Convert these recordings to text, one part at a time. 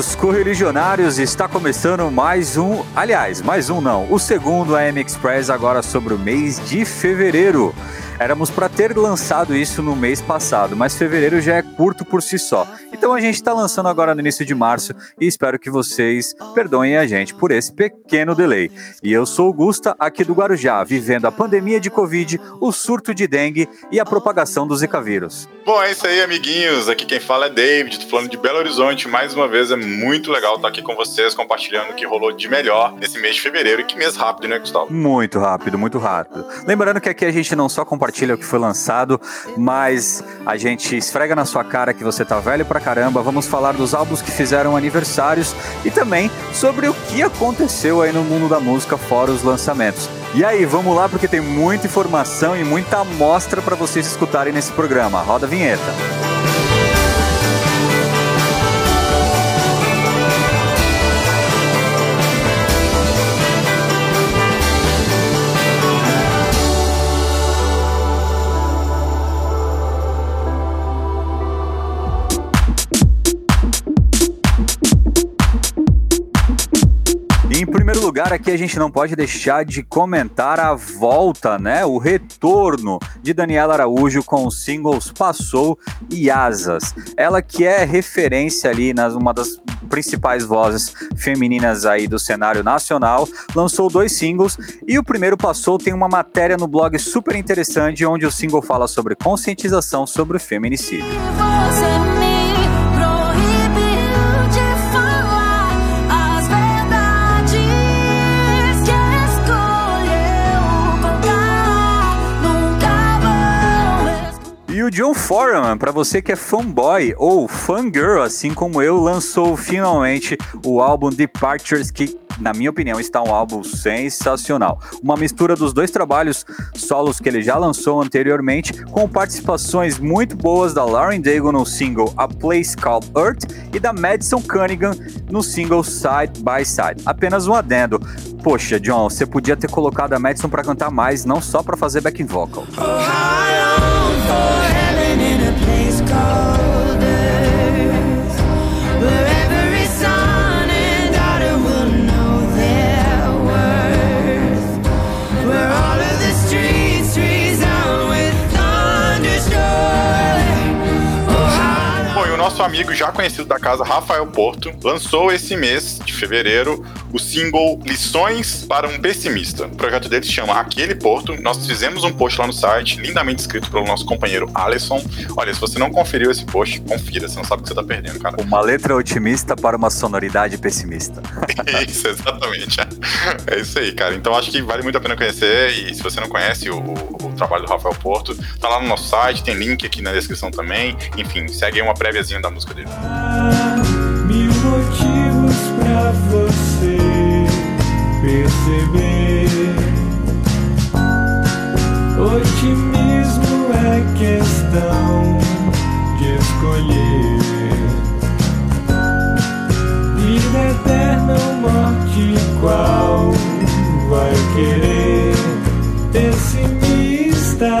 caros correligionários, está começando mais um, aliás, mais um não, o segundo AM Express agora sobre o mês de fevereiro. Éramos para ter lançado isso no mês passado, mas fevereiro já é curto por si só. Então a gente está lançando agora no início de março e espero que vocês perdoem a gente por esse pequeno delay. E eu sou o Gusta, aqui do Guarujá, vivendo a pandemia de Covid, o surto de dengue e a propagação do Zika vírus. Bom, é isso aí, amiguinhos. Aqui quem fala é David, tô falando de Belo Horizonte. Mais uma vez é muito legal estar aqui com vocês, compartilhando o que rolou de melhor nesse mês de fevereiro. E que mês rápido, né, Gustavo? Muito rápido, muito rápido. Lembrando que aqui a gente não só compartilha o que foi lançado, mas a gente esfrega na sua cara que você tá velho pra caramba. Vamos falar dos álbuns que fizeram aniversários e também sobre o que aconteceu aí no mundo da música fora os lançamentos. E aí, vamos lá porque tem muita informação e muita amostra para vocês escutarem nesse programa. Roda a vinheta. Lugar, aqui a gente não pode deixar de comentar a volta, né? O retorno de Daniela Araújo com os singles Passou e Asas. Ela que é referência ali nas uma das principais vozes femininas aí do cenário nacional, lançou dois singles e o primeiro Passou tem uma matéria no blog super interessante onde o single fala sobre conscientização sobre o feminicídio. Você John Foreman, para você que é fanboy ou fangirl, assim como eu, lançou finalmente o álbum Departures, que, na minha opinião, está um álbum sensacional. Uma mistura dos dois trabalhos solos que ele já lançou anteriormente, com participações muito boas da Lauren Daigle no single A Place Called Earth e da Madison Cunningham no single Side by Side. Apenas um adendo. Poxa, John, você podia ter colocado a Madison para cantar mais, não só para fazer backing vocal. Oh, nosso amigo já conhecido da casa, Rafael Porto, lançou esse mês de fevereiro o single Lições para um Pessimista. O projeto dele se chama Aquele Porto. Nós fizemos um post lá no site, lindamente escrito pelo nosso companheiro Alisson. Olha, se você não conferiu esse post, confira, você não sabe o que você tá perdendo, cara. Uma letra otimista para uma sonoridade pessimista. Isso, exatamente. É isso aí, cara. Então acho que vale muito a pena conhecer. E se você não conhece o, o trabalho do Rafael Porto, tá lá no nosso site, tem link aqui na descrição também. Enfim, segue aí uma préviazinha da música dele. Perceber. Otimismo é questão de escolher. Vida eterna ou morte, qual vai querer? Pessimista.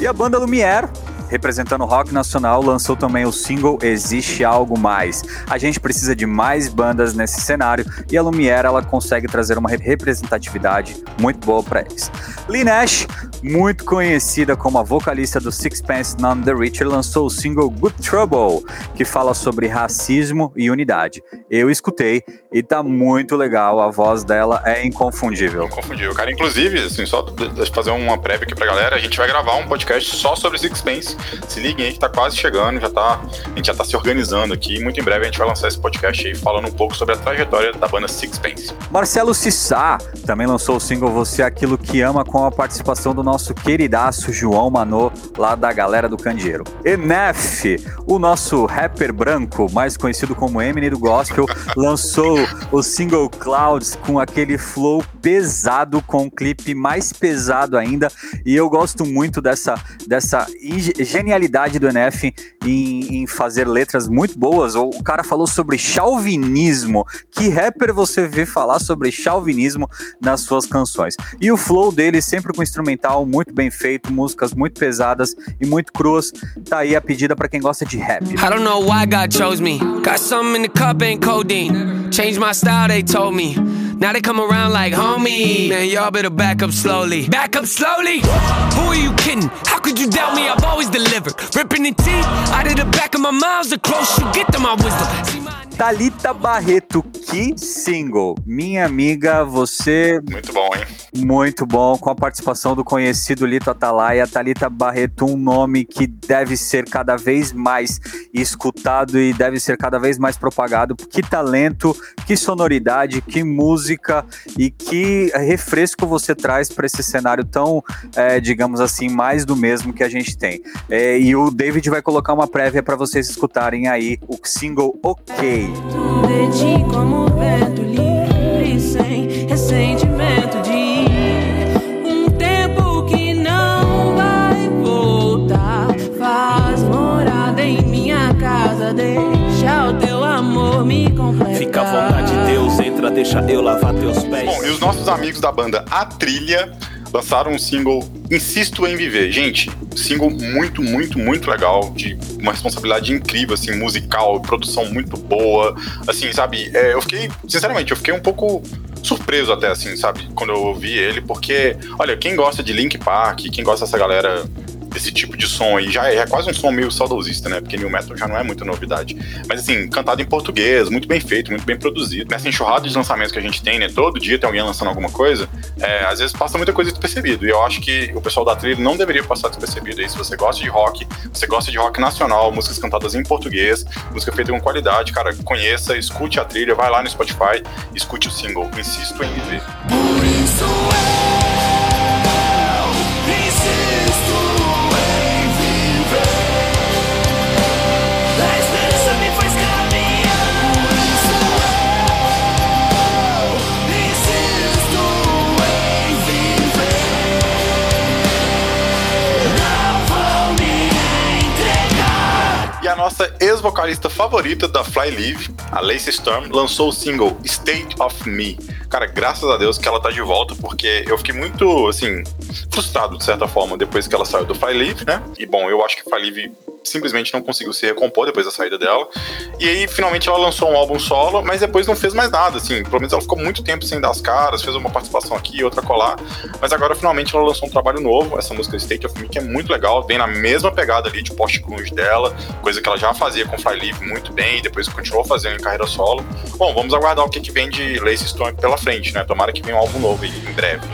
E a banda Lumière, representando o rock nacional, lançou também o single Existe Algo Mais. A gente precisa de mais bandas nesse cenário e a Lumière ela consegue trazer uma representatividade muito boa para eles. Lee Nash, muito conhecida como a vocalista do Sixpence None the Richer, lançou o single Good Trouble, que fala sobre racismo e unidade. Eu escutei e tá muito legal, a voz dela é inconfundível. Confundiu, cara. Inclusive, assim, só fazer uma prévia aqui pra galera, a gente vai gravar um podcast só sobre Sixpence. Se liguem aí que tá quase chegando, já tá, a gente já tá se organizando aqui. Muito em breve a gente vai lançar esse podcast aí falando um pouco sobre a trajetória da banda Sixpence. Marcelo Sissá também lançou o single Você é Aquilo Que Ama com a participação do nosso queridaço João Manô, lá da galera do Candeeiro. Enef, o nosso rapper branco, mais conhecido como Eminem do Gospel, lançou o single Clouds com aquele flow pesado, com um clipe mais pesado ainda. E eu gosto muito dessa, dessa genialidade do NF em, em fazer letras muito boas. O cara falou sobre chauvinismo. Que rapper você vê falar sobre chauvinismo nas suas canções? E o flow dele, sempre com instrumental muito bem feito, músicas muito pesadas e muito cruas. Tá aí a pedida pra quem gosta de rap. I don't know why God chose me. Got something in the cup, ain't codeine. Changed my style, they told me. Now they come around like homie. Man, y'all better back up slowly. Back up slowly? Who are you kidding? How could you doubt me? I've always delivered. Ripping the teeth out of the back of my mouth. The closer you get to my wisdom. Talita Barreto, que single. Minha amiga, você Muito bom, hein? Muito bom, com a participação do conhecido Lito Atalaia, Thalita Barreto, um nome que deve ser cada vez mais escutado e deve ser cada vez mais propagado. Que talento, que sonoridade, que música e que refresco você traz para esse cenário tão, eh, digamos assim, mais do mesmo que a gente tem. Eh, e o David vai colocar uma prévia para vocês escutarem aí o single OK. De ti como vento livre, sem ressentimento de ir. Um tempo que não vai voltar. Faz morada em minha casa, deixa o teu amor me completar. Fica à vontade, Deus, entra, deixa eu lavar teus pés. Bom, e os nossos amigos da banda A Trilha lançaram um single Insisto em Viver. Gente, single muito, muito, muito legal, de uma responsabilidade incrível, assim, musical, produção muito boa. Assim, sabe, é, eu fiquei, sinceramente, eu fiquei um pouco surpreso até, assim, sabe, quando eu ouvi ele, porque, olha, quem gosta de Link Park, quem gosta dessa galera desse tipo de som aí, já é, é quase um som meio saudosista, né? Porque New Metal já não é muita novidade. Mas assim, cantado em português, muito bem feito, muito bem produzido. Nessa enxurrada de lançamentos que a gente tem, né? Todo dia tem alguém lançando alguma coisa, é, às vezes passa muita coisa despercebido. E eu acho que o pessoal da trilha não deveria passar despercebido aí. Se você gosta de rock, você gosta de rock nacional, músicas cantadas em português, música feita com qualidade, cara, conheça, escute a trilha, vai lá no Spotify, escute o single. Insisto em viver. Por isso eu nossa ex-vocalista favorita da Fly Live, a Lacey Storm, lançou o single State of Me. Cara, graças a Deus que ela tá de volta, porque eu fiquei muito, assim, frustrado, de certa forma, depois que ela saiu do Fly Live, né? E bom, eu acho que Fly Live simplesmente não conseguiu se recompor depois da saída dela. E aí, finalmente, ela lançou um álbum solo, mas depois não fez mais nada, assim. Pelo menos ela ficou muito tempo sem dar as caras, fez uma participação aqui, outra colar. Mas agora, finalmente, ela lançou um trabalho novo, essa música State of Me, que é muito legal, vem na mesma pegada ali de post-grunge dela, coisa que ela já fazia com Fly Live muito bem, e depois continuou fazendo em carreira solo. Bom, vamos aguardar o que, que vem de Lacey Stone pela frente, né? Tomara que venha um álbum novo em breve.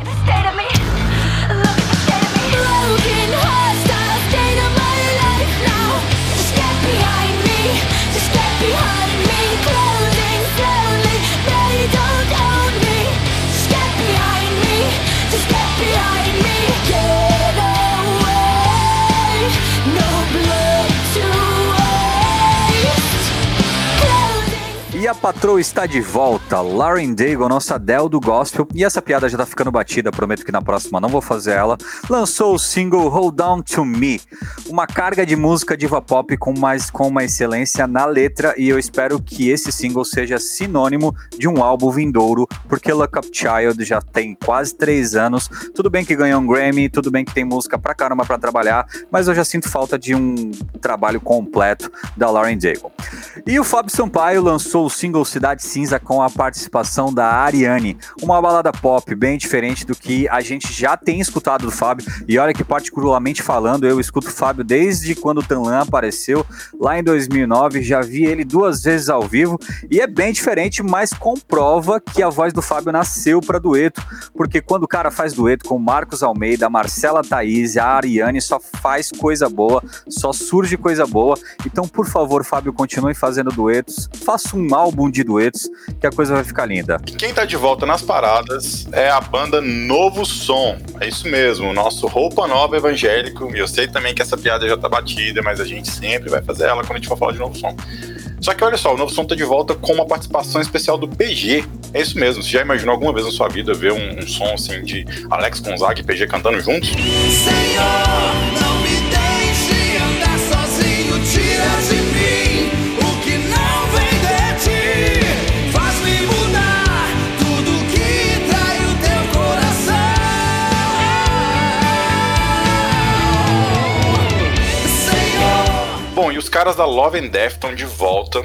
Patroa está de volta, Lauren Daigle, nossa Adele do gospel. E essa piada já tá ficando batida, prometo que na próxima não vou fazer ela. Lançou o single Hold On To Me, uma carga de música diva pop com, mais, com uma excelência na letra. E eu espero que esse single seja sinônimo de um álbum vindouro, porque Look Up Child já tem quase três anos. Tudo bem que ganhou um Grammy, tudo bem que tem música pra caramba pra trabalhar, mas eu já sinto falta de um trabalho completo da Lauren Daigle. E o Fábio Sampaio lançou o single Cidade Cinza com a participação da Ariane, uma balada pop bem diferente do que a gente já tem escutado do Fábio. E olha que particularmente falando, eu escuto o Fábio desde quando o Tanlan apareceu lá em 2009, já vi ele duas vezes ao vivo. E é bem diferente, mas comprova que a voz do Fábio nasceu para dueto, porque quando o cara faz dueto com Marcos Almeida, Marcela Thaís, a Ariane, só faz coisa boa, só surge coisa boa. Então, por favor, Fábio, continue fazendo duetos, faça um álbum de duetos, que a coisa vai ficar linda. E quem tá de volta nas paradas é a banda Novo Som. É isso mesmo, o nosso roupa nova evangélico. E eu sei também que essa piada já tá batida, mas a gente sempre vai fazer ela quando a gente for falar de Novo Som. Só que olha só, o Novo Som tá de volta com uma participação especial do PG. É isso mesmo, você já imaginou alguma vez na sua vida ver um, um som assim de Alex Gonzaga e PG cantando juntos? Senhor, não me caras da Love and Death estão de volta.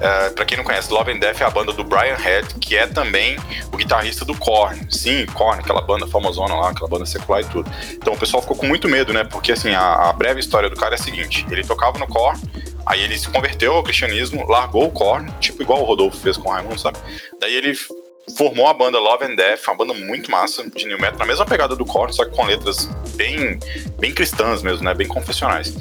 É, pra quem não conhece, Love and Death é a banda do Brian Head, que é também o guitarrista do Korn. Sim, Korn, aquela banda famosona lá, aquela banda secular e tudo. Então o pessoal ficou com muito medo, né? Porque assim, a, a breve história do cara é a seguinte: ele tocava no Korn, aí ele se converteu ao cristianismo, largou o Korn, tipo igual o Rodolfo fez com o Raimundo, sabe? Daí ele formou a banda Love and Death, uma banda muito massa de new metal, na mesma pegada do Korn, só que com letras bem, bem cristãs mesmo, né? Bem confessionais.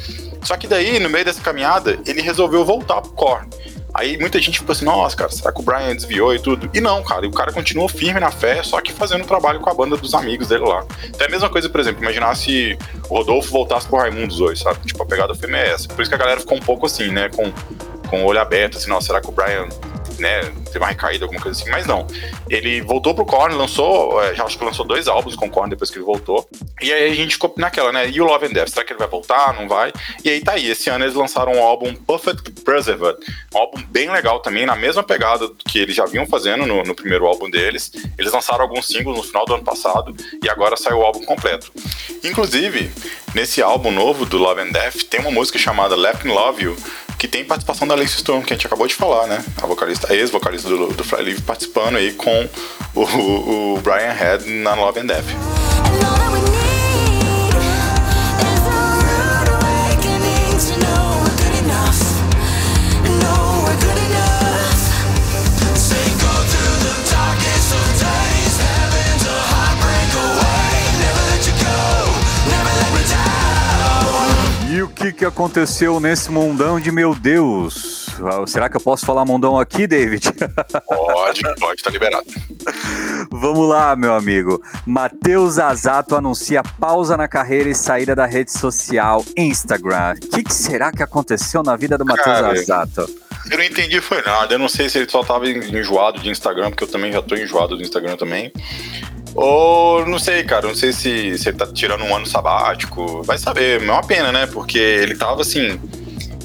Só que daí, no meio dessa caminhada, ele resolveu voltar pro Korn. Aí muita gente ficou assim, nossa, cara, será que o Brian desviou e tudo? E não, cara, e o cara continuou firme na fé, só que fazendo trabalho com a banda dos amigos dele lá. Então é a mesma coisa, por exemplo, imaginar se o Rodolfo voltasse pro Raimundos hoje, sabe? Tipo, a pegada do é essa. Por isso que a galera ficou um pouco assim, né, com, com o olho aberto, assim, nossa, será que o Brian né, teve uma recaída, alguma coisa assim, mas não. Ele voltou pro Korn, lançou, é, já acho que lançou dois álbuns com Korn depois que ele voltou. E aí a gente ficou naquela, né? E o Love and Death, será que ele vai voltar? Não vai? E aí tá aí, esse ano eles lançaram um álbum Perfect Preserved, um álbum bem legal também, na mesma pegada que eles já vinham fazendo no, no primeiro álbum deles. Eles lançaram alguns singles no final do ano passado e agora saiu o álbum completo. Inclusive, nesse álbum novo do Love and Death, tem uma música chamada Let Me Love You, que tem participação da Lacey Storm, que a gente acabou de falar, né? A vocalista, ex-vocalista do, do Live participando aí com o, o Brian Head na Love and Death. Que, que aconteceu nesse mundão de meu Deus? Ah, Será que eu posso falar mundão aqui, David? Pode, pode, tá liberado. Vamos lá, meu amigo. Matheus Azato anuncia pausa na carreira e saída da rede social Instagram. O que, que será que aconteceu na vida do Matheus Azato? Eu não entendi foi nada. Eu não sei se ele só tava enjoado de Instagram, porque eu também já tô enjoado do Instagram também. Ou não sei, cara. Não sei se, se ele tá tirando um ano sabático. Vai saber. É uma pena, né? Porque ele tava assim.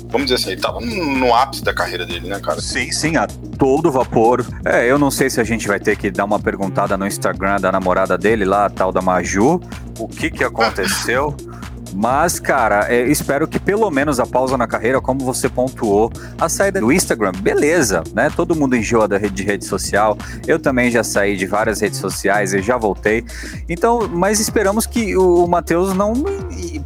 Vamos dizer assim, ele tava no ápice da carreira dele, né, cara? Sim, sim, a todo vapor. É, eu não sei se a gente vai ter que dar uma perguntada no Instagram da namorada dele lá, a tal da Maju, o que que aconteceu. Mas, cara, é, espero que pelo menos a pausa na carreira, como você pontuou, a saída do Instagram, beleza, né? Todo mundo enjoa da rede de rede social. Eu também já saí de várias redes sociais e já voltei. Então, mas esperamos que o, o Matheus não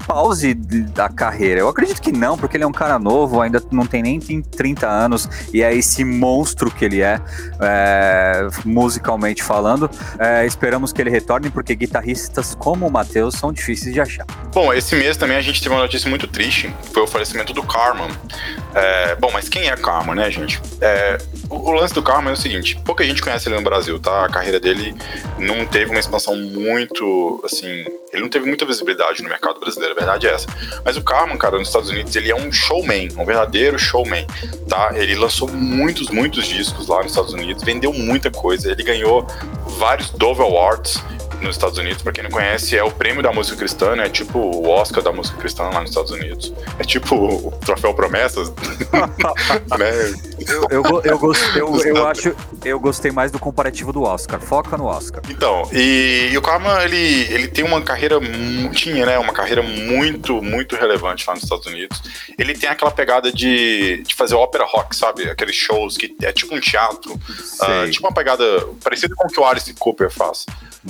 pause da carreira. Eu acredito que não, porque ele é um cara novo, ainda não tem nem tem 30 anos e é esse monstro que ele é, é, musicalmente falando. É, esperamos que ele retorne, porque guitarristas como o Matheus são difíceis de achar. Bom, esse mês também a gente teve uma notícia muito triste. Foi o falecimento do Carman. É, bom, mas quem é Carman, né, gente? É, o, o lance do Carman é o seguinte: pouca gente conhece ele no Brasil, tá? A carreira dele não teve uma expansão muito, assim. Ele não teve muita visibilidade no mercado brasileiro, a verdade é essa. Mas o Carman, cara, nos Estados Unidos, ele é um showman, um verdadeiro showman, tá? Ele lançou muitos, muitos discos lá nos Estados Unidos, vendeu muita coisa. Ele ganhou vários Dove Awards nos Estados Unidos, pra quem não conhece, é o prêmio da música cristã, né? Tipo o Oscar da música cristã lá nos Estados Unidos. É tipo o troféu promessas, né? Eu, eu, eu, gostei, eu, eu acho, eu gostei mais do comparativo do Oscar. Foca no Oscar. Então, e, e o Karma, ele, ele tem uma carreira, tinha, né, uma carreira muito, muito relevante lá nos Estados Unidos. Ele tem aquela pegada de, de fazer ópera rock, sabe? Aqueles shows que é tipo um teatro, Sei. tipo uma pegada parecida com o que o Alice Cooper faz.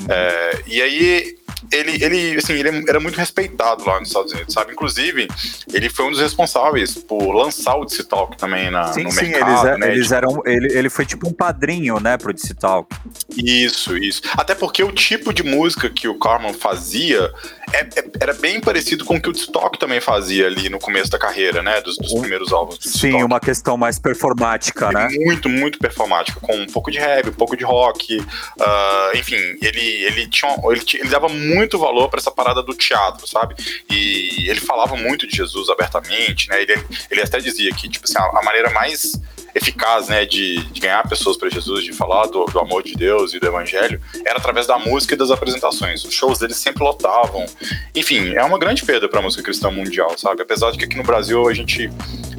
É, e aí, ele, ele, assim, ele era muito respeitado lá nos Estados Unidos, sabe? Inclusive, ele foi um dos responsáveis por lançar o DC Talk também na, sim, no sim, mercado, eles, é- né? eles Tipo, eram. Ele, ele foi tipo um padrinho, né, pro DC Talk. Isso, isso. Até porque o tipo de música que o Carman fazia é- é- era bem parecido com o que o Stock também fazia ali no começo da carreira, né? Dos, dos primeiros álbuns. do Sim, uma questão mais performática, né? Muito, muito performática, com um pouco de rap, um pouco de rock. ah, enfim, ele, ele, tinha, ele, ele dava muito valor para essa parada do teatro, sabe? E ele falava muito de Jesus abertamente, né? Ele, ele até dizia que, tipo assim, a, a maneira mais eficaz, né, de, de ganhar pessoas para Jesus, de falar do, do amor de Deus e do evangelho, era através da música e das apresentações. Os shows dele sempre lotavam. Enfim, é uma grande perda para a música cristã mundial, sabe? Apesar de que aqui no Brasil a gente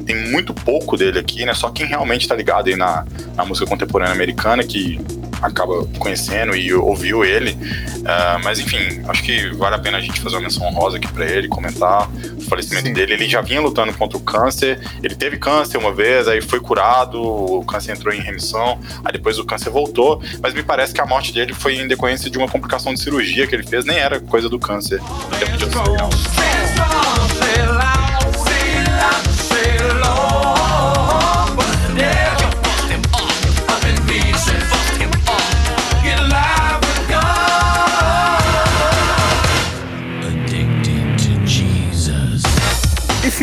tem muito pouco dele aqui, né? Só quem realmente tá ligado aí na, na música contemporânea americana que acaba conhecendo e ouviu ele. Ah, mas enfim, acho que vale a pena a gente fazer uma menção honrosa aqui pra ele, comentar o falecimento Sim. dele. Ele já vinha lutando contra o câncer, ele teve câncer uma vez, aí foi curado, o câncer entrou em remissão, aí depois o câncer voltou, mas me parece que a morte dele foi em decorrência de uma complicação de cirurgia que ele fez, nem era coisa do câncer. no tempo de Australia,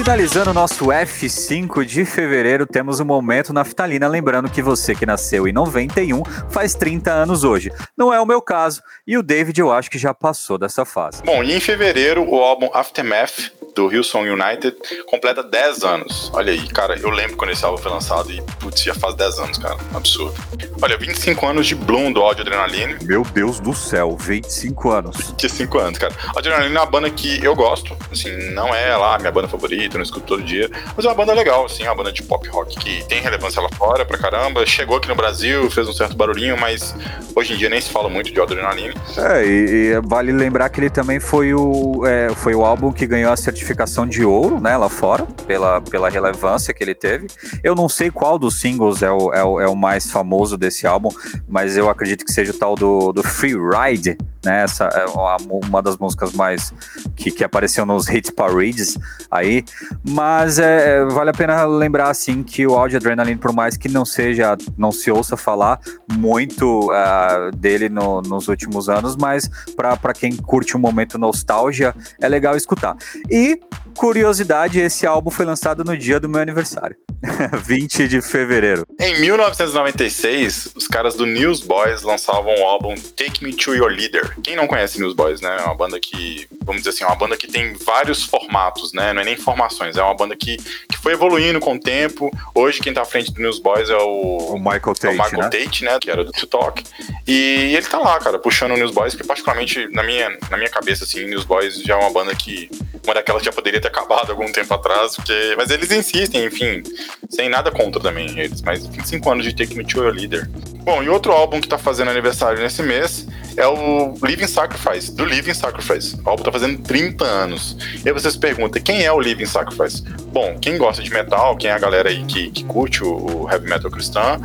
finalizando o nosso F5 de fevereiro, temos um momento naftalina. Lembrando que você que nasceu em 91 faz 30 anos hoje. Não é o meu caso, e o David eu acho que já passou dessa fase. Bom, e em fevereiro, o álbum Aftermath, do Hillsong United, completa 10 anos. Olha aí, cara, eu lembro quando esse álbum foi lançado e, putz, já faz 10 anos, cara. Absurdo. Olha, 25 anos de Bloom, do Audio Adrenaline. Meu Deus do céu, 25 anos. 25 anos, cara. Adrenaline é uma banda que eu gosto. Assim, não é lá a minha banda favorita, eu não escuto todo dia. Mas é uma banda legal, assim, é uma banda de pop rock que tem relevância lá fora pra caramba. Chegou aqui no Brasil, fez um certo barulhinho, mas hoje em dia nem se fala muito de Adrenaline. É, e, e vale lembrar que ele também foi o, é, foi o álbum que ganhou a certificação de ouro, né, lá fora, pela, pela relevância que ele teve. Eu não sei qual dos singles é o, é o, é o mais famoso desse álbum, mas eu acredito que seja o tal do, do Free Ride, né, essa é uma, uma das músicas mais que, que apareceu nos hit parades aí, mas é, é, vale a pena lembrar, assim, que o Audio Adrenaline, por mais que não seja, não se ouça falar muito ah, dele no- nos últimos anos, mas para quem curte um momento nostalgia, é legal escutar. E, curiosidade, esse álbum foi lançado no dia do meu aniversário, 20 de fevereiro. Em 1996, os caras do Newsboys lançavam o álbum Take Me to Your Leader. Quem não conhece Newsboys, né? É uma banda que, vamos dizer assim, é uma banda que tem vários formatos, né? Não é nem formações, é uma banda que, que foi evoluindo com o tempo. Hoje quem tá à frente do Newsboys é o, O Michael é o Tate, Michael né? Tate, né? Que era do To Talk. E ele tá lá, cara, puxando o Newsboys, que particularmente na minha, na minha cabeça, assim, Newsboys já é uma banda que. Uma daquelas que já poderia ter acabado algum tempo atrás, porque. Mas eles insistem, enfim. Sem nada contra também eles. Mas 25 anos de Take Me to Your Leader. Bom, e outro álbum que tá fazendo aniversário nesse mês é o Living Sacrifice, do Living Sacrifice. O álbum tá fazendo 30 anos. E aí você se pergunta, quem é o Living Sacrifice? Bom, quem gosta de metal, quem é a galera aí que, que curte o, o heavy metal cristão,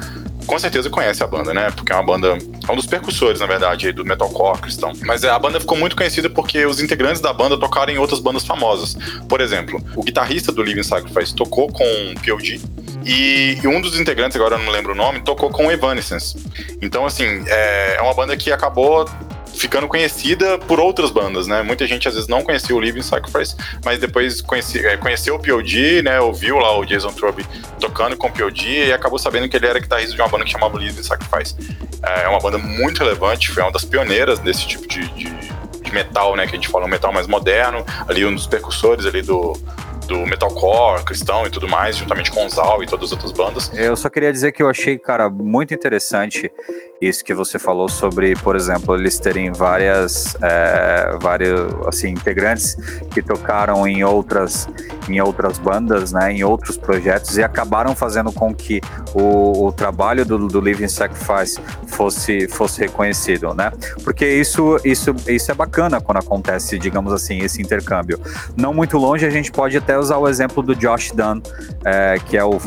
com certeza conhece a banda, né? Porque é uma banda. É um dos percussores, na verdade, do metalcore cristão. Mas é, a banda ficou muito conhecida porque os integrantes da banda tocaram em outras bandas famosas. Por exemplo, o guitarrista do Living Sacrifice tocou com POD. E um dos integrantes, agora eu não lembro o nome, tocou com Evanescence. Então, assim, é, é uma banda que acabou ficando conhecida por outras bandas, né? Muita gente às vezes não conhecia o Living Sacrifice, mas depois conheci, é, conheceu o POD, né? Ouviu lá o Jason Truby tocando com o POD e acabou sabendo que ele era guitarrista de uma banda que chamava Living Sacrifice. É uma banda muito relevante, foi uma das pioneiras desse tipo de, de, de metal, né? Que a gente fala um metal mais moderno, ali um dos percussores ali do, do metalcore cristão e tudo mais, juntamente com o Zal e todas as outras bandas. Eu só queria dizer que eu achei, cara, muito interessante isso que você falou sobre, por exemplo, eles terem várias, é, vários, assim, integrantes que tocaram em outras, em outras bandas, né, em outros projetos e acabaram fazendo com que o, o trabalho do, do Living Sacrifice fosse, fosse reconhecido, né? Porque isso, isso, isso é bacana quando acontece, digamos assim, esse intercâmbio. Não muito longe, a gente pode até usar o exemplo do Josh Dunn, é, que é o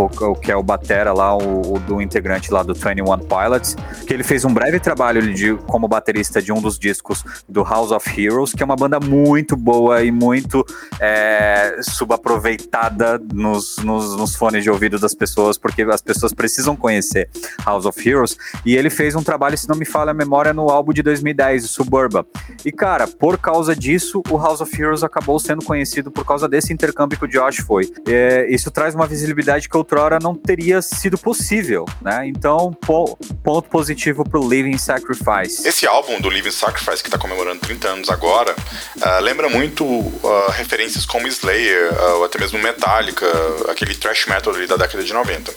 que é o batera lá, o, o do integrante lá do 21 Pilots, que ele fez um breve trabalho de, como baterista de um dos discos do House of Heroes, que é uma banda muito boa e muito é, subaproveitada nos, nos, nos fones de ouvido das pessoas, porque as pessoas precisam conhecer House of Heroes. E ele fez um trabalho, se não me falha a memória, no álbum de 2010, Suburba. E cara, por causa disso, o House of Heroes acabou sendo conhecido por causa desse intercâmbio que o Josh foi. É, isso traz uma visibilidade que outrora não teria sido possível, né? Então, po- ponto positivo pro Living Sacrifice. Esse álbum do Living Sacrifice, que tá comemorando 30 anos agora, ah, lembra muito ah, referências como Slayer, ah, ou até mesmo Metallica, aquele thrash metal ali da década de 90.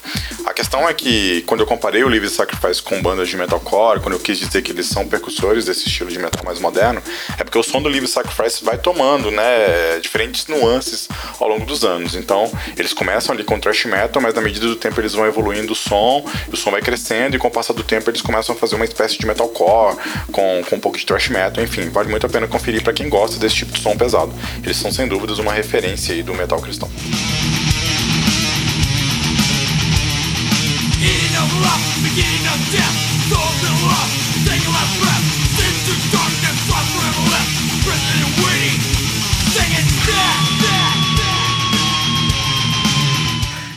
A questão é que quando eu comparei o Live Sacrifice com bandas de metalcore, quando eu quis dizer que eles são percussores desse estilo de metal mais moderno, é porque o som do Live Sacrifice vai tomando, né, diferentes nuances ao longo dos anos. Então, eles começam ali com thrash metal, mas na medida do tempo eles vão evoluindo o som, o som vai crescendo e com o passar do tempo eles começam a fazer uma espécie de metalcore com, com um pouco de thrash metal, enfim, vale muito a pena conferir para quem gosta desse tipo de som pesado. Eles são sem dúvidas uma referência aí do metal cristão. Eating of love, beginning of death, souls in love,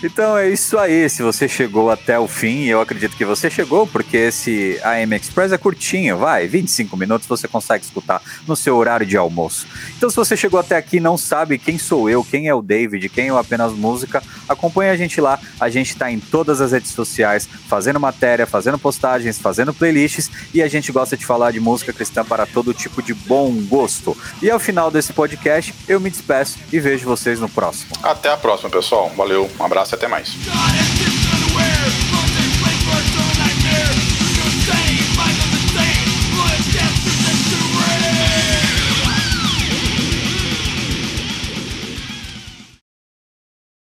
Então é isso aí. Se você chegou até o fim, eu acredito que você chegou, porque esse AM Express é curtinho, vai, 25 minutos você consegue escutar no seu horário de almoço. Então, se você chegou até aqui e não sabe quem sou eu, quem é o David, quem é o Apenas Música, acompanha a gente lá. A gente está em todas as redes sociais, fazendo matéria, fazendo postagens, fazendo playlists e a gente gosta de falar de música cristã para todo tipo de bom gosto. E ao final desse podcast, eu me despeço e vejo vocês no próximo. Até a próxima, pessoal. Valeu, um abraço até mais.